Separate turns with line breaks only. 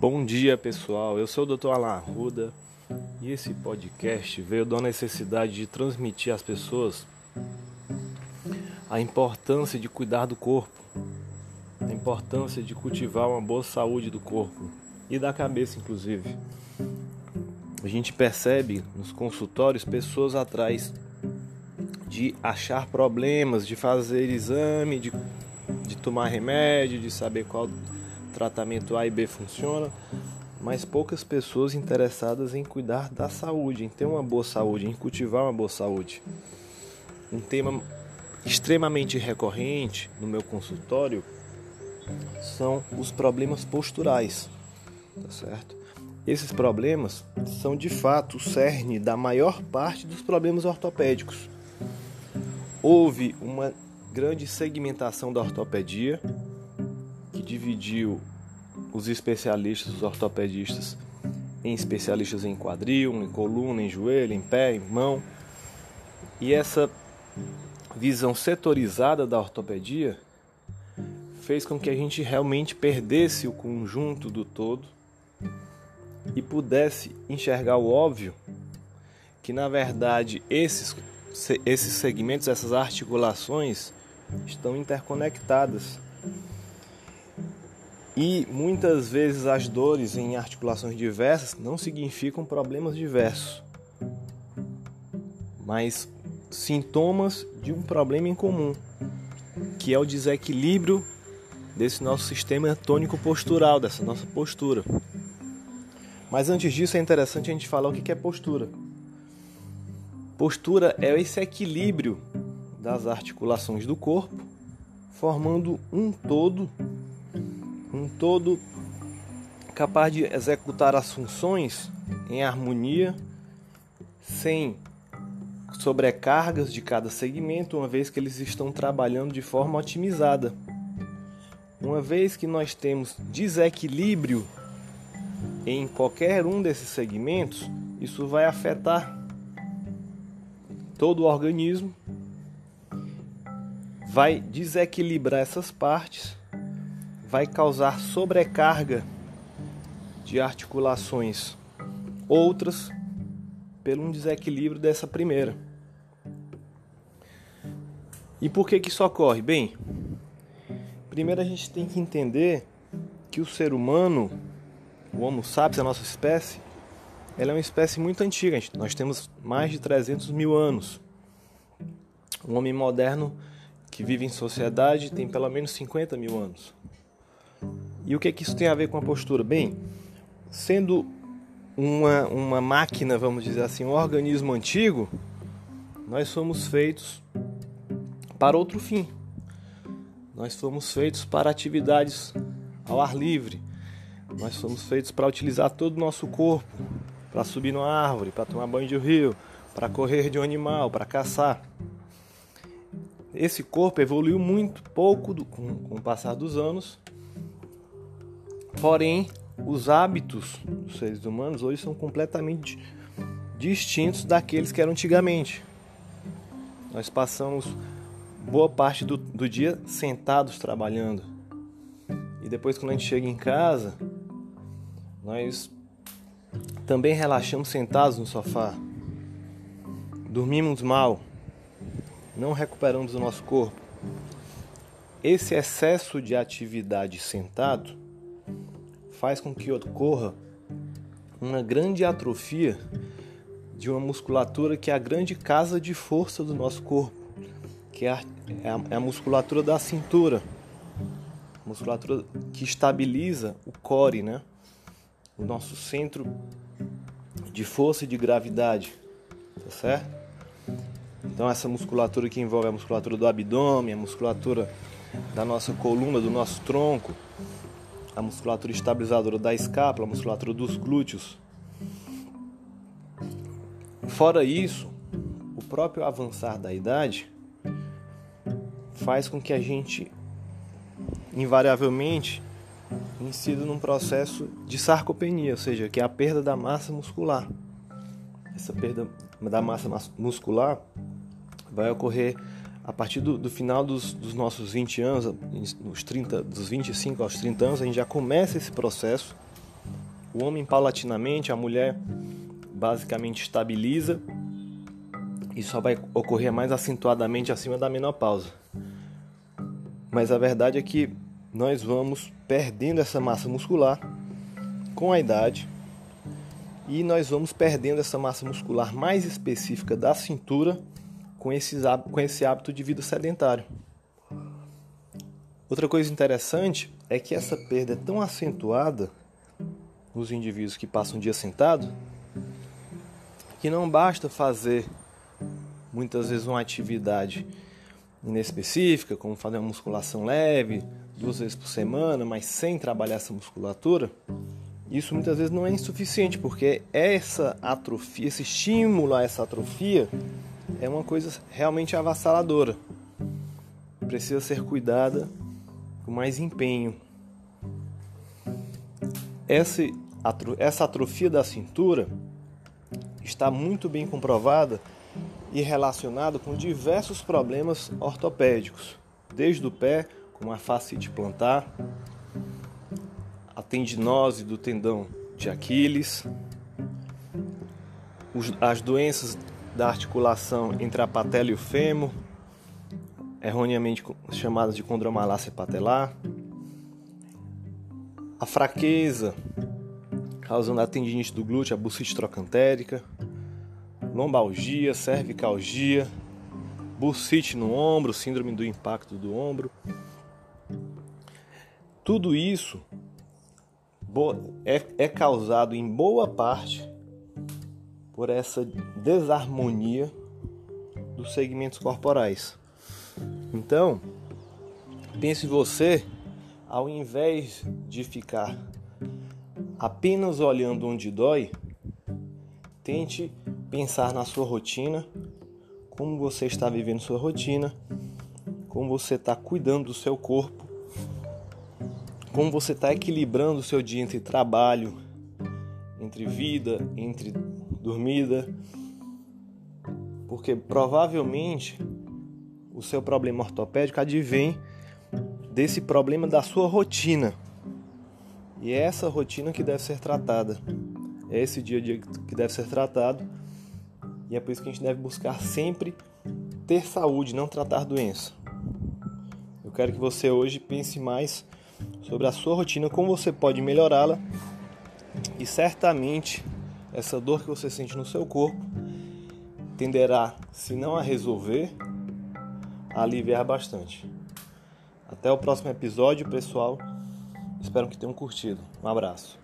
Bom dia pessoal, eu sou o Dr. Alan Arruda e esse podcast veio da necessidade de transmitir às pessoas a importância de cuidar do corpo, a importância de cultivar uma boa saúde do corpo e da cabeça, inclusive. A gente percebe nos consultórios pessoas atrás de achar problemas, de fazer exame, de, de tomar remédio, de saber qual tratamento A e B funciona, mas poucas pessoas interessadas em cuidar da saúde, em ter uma boa saúde, em cultivar uma boa saúde. Um tema extremamente recorrente no meu consultório são os problemas posturais, tá certo? Esses problemas são de fato o cerne da maior parte dos problemas ortopédicos. Houve uma grande segmentação da ortopedia que dividiu os especialistas, os ortopedistas, em especialistas em quadril, em coluna, em joelho, em pé, em mão. E essa visão setorizada da ortopedia fez com que a gente realmente perdesse o conjunto do todo e pudesse enxergar o óbvio que na verdade esses esses segmentos, essas articulações estão interconectadas. E muitas vezes as dores em articulações diversas não significam problemas diversos, mas sintomas de um problema em comum, que é o desequilíbrio desse nosso sistema tônico postural, dessa nossa postura. Mas antes disso é interessante a gente falar o que é postura. Postura é esse equilíbrio das articulações do corpo, formando um todo, um todo capaz de executar as funções em harmonia, sem sobrecargas de cada segmento, uma vez que eles estão trabalhando de forma otimizada. Uma vez que nós temos desequilíbrio em qualquer um desses segmentos, isso vai afetar todo o organismo, vai desequilibrar essas partes, vai causar sobrecarga de articulações outras pelo um desequilíbrio dessa primeira. E por que que isso ocorre? Bem, primeiro a gente tem que entender que o ser humano, o Homo sapiens, a nossa espécie, ela é uma espécie muito antiga. Nós temos mais de 300 mil anos. Um homem moderno que vive em sociedade tem pelo menos 50 mil anos. E o que, é que isso tem a ver com a postura? Bem, sendo uma, uma máquina, vamos dizer assim, um organismo antigo, nós somos feitos para outro fim. Nós fomos feitos para atividades ao ar livre. Nós fomos feitos para utilizar todo o nosso corpo, para subir numa árvore, para tomar banho de rio, para correr de um animal, para caçar. Esse corpo evoluiu muito pouco do, com, com o passar dos anos, porém os hábitos dos seres humanos hoje são completamente distintos daqueles que eram antigamente. Nós passamos boa parte do, do dia sentados trabalhando. E depois, quando a gente chega em casa, nós também relaxamos sentados no sofá. Dormimos mal. Não recuperamos o nosso corpo. Esse excesso de atividade sentado faz com que ocorra uma grande atrofia de uma musculatura que é a grande casa de força do nosso corpo, que é a, é a, é a musculatura da cintura, musculatura que estabiliza o core, né? o nosso centro de força e de gravidade, tá certo? Então essa musculatura que envolve a musculatura do abdômen, a musculatura da nossa coluna, do nosso tronco, a musculatura estabilizadora da escápula, a musculatura dos glúteos. Fora isso, o próprio avançar da idade faz com que a gente invariavelmente incida num processo de sarcopenia, ou seja, que é a perda da massa muscular. Essa perda da massa muscular vai ocorrer a partir do, do final dos, dos, nossos 20 anos, nos 30, dos 25 aos 30 anos, a gente já começa esse processo O homem paulatinamente, a mulher basicamente estabiliza e só vai ocorrer mais acentuadamente acima da menopausa. Mas a verdade é que nós vamos perdendo essa massa muscular com a idade e nós vamos perdendo essa massa muscular mais específica da cintura com, esses, com esse hábito de vida sedentário. Outra coisa interessante é que essa perda é tão acentuada nos indivíduos que passam um dia sentado que não basta fazer muitas vezes uma atividade inespecífica, como fazer uma musculação leve, duas vezes por semana, mas sem trabalhar essa musculatura, isso muitas vezes não é insuficiente, porque essa atrofia, esse estímulo a essa atrofia, é uma coisa realmente avassaladora. Precisa ser cuidada com mais empenho. Essa, atrofia da cintura está muito bem comprovada e relacionada com diversos problemas ortopédicos, desde o pé, como a fascite plantar, a tendinose do tendão de Aquiles, as doenças da articulação entre a patela e o fêmur, erroneamente chamadas de condromalácia patelar, a fraqueza causando a tendinite do glúteo, a bursite trocantérica, lombalgia, cervicalgia, bursite no ombro, síndrome do impacto do ombro. Tudo isso é, é causado em boa parte por essa desarmonia dos segmentos corporais. Então, pense você, ao invés de ficar apenas olhando onde dói, tente pensar na sua rotina, como você está vivendo sua rotina, como você está cuidando do seu corpo, como você está equilibrando o seu dia entre trabalho, entre vida, entre dormida, porque provavelmente o seu problema ortopédico advém desse problema da sua rotina. E é essa rotina que deve ser tratada. É esse dia a dia que deve ser tratado. E é por isso que a gente deve buscar sempre ter saúde, não tratar doença. Eu quero que você hoje pense mais sobre a sua rotina, como você pode melhorá-la e certamente essa dor que você sente no seu corpo tenderá, se não a resolver, a aliviar bastante. Até o próximo episódio, pessoal. Espero que tenham curtido. Um abraço.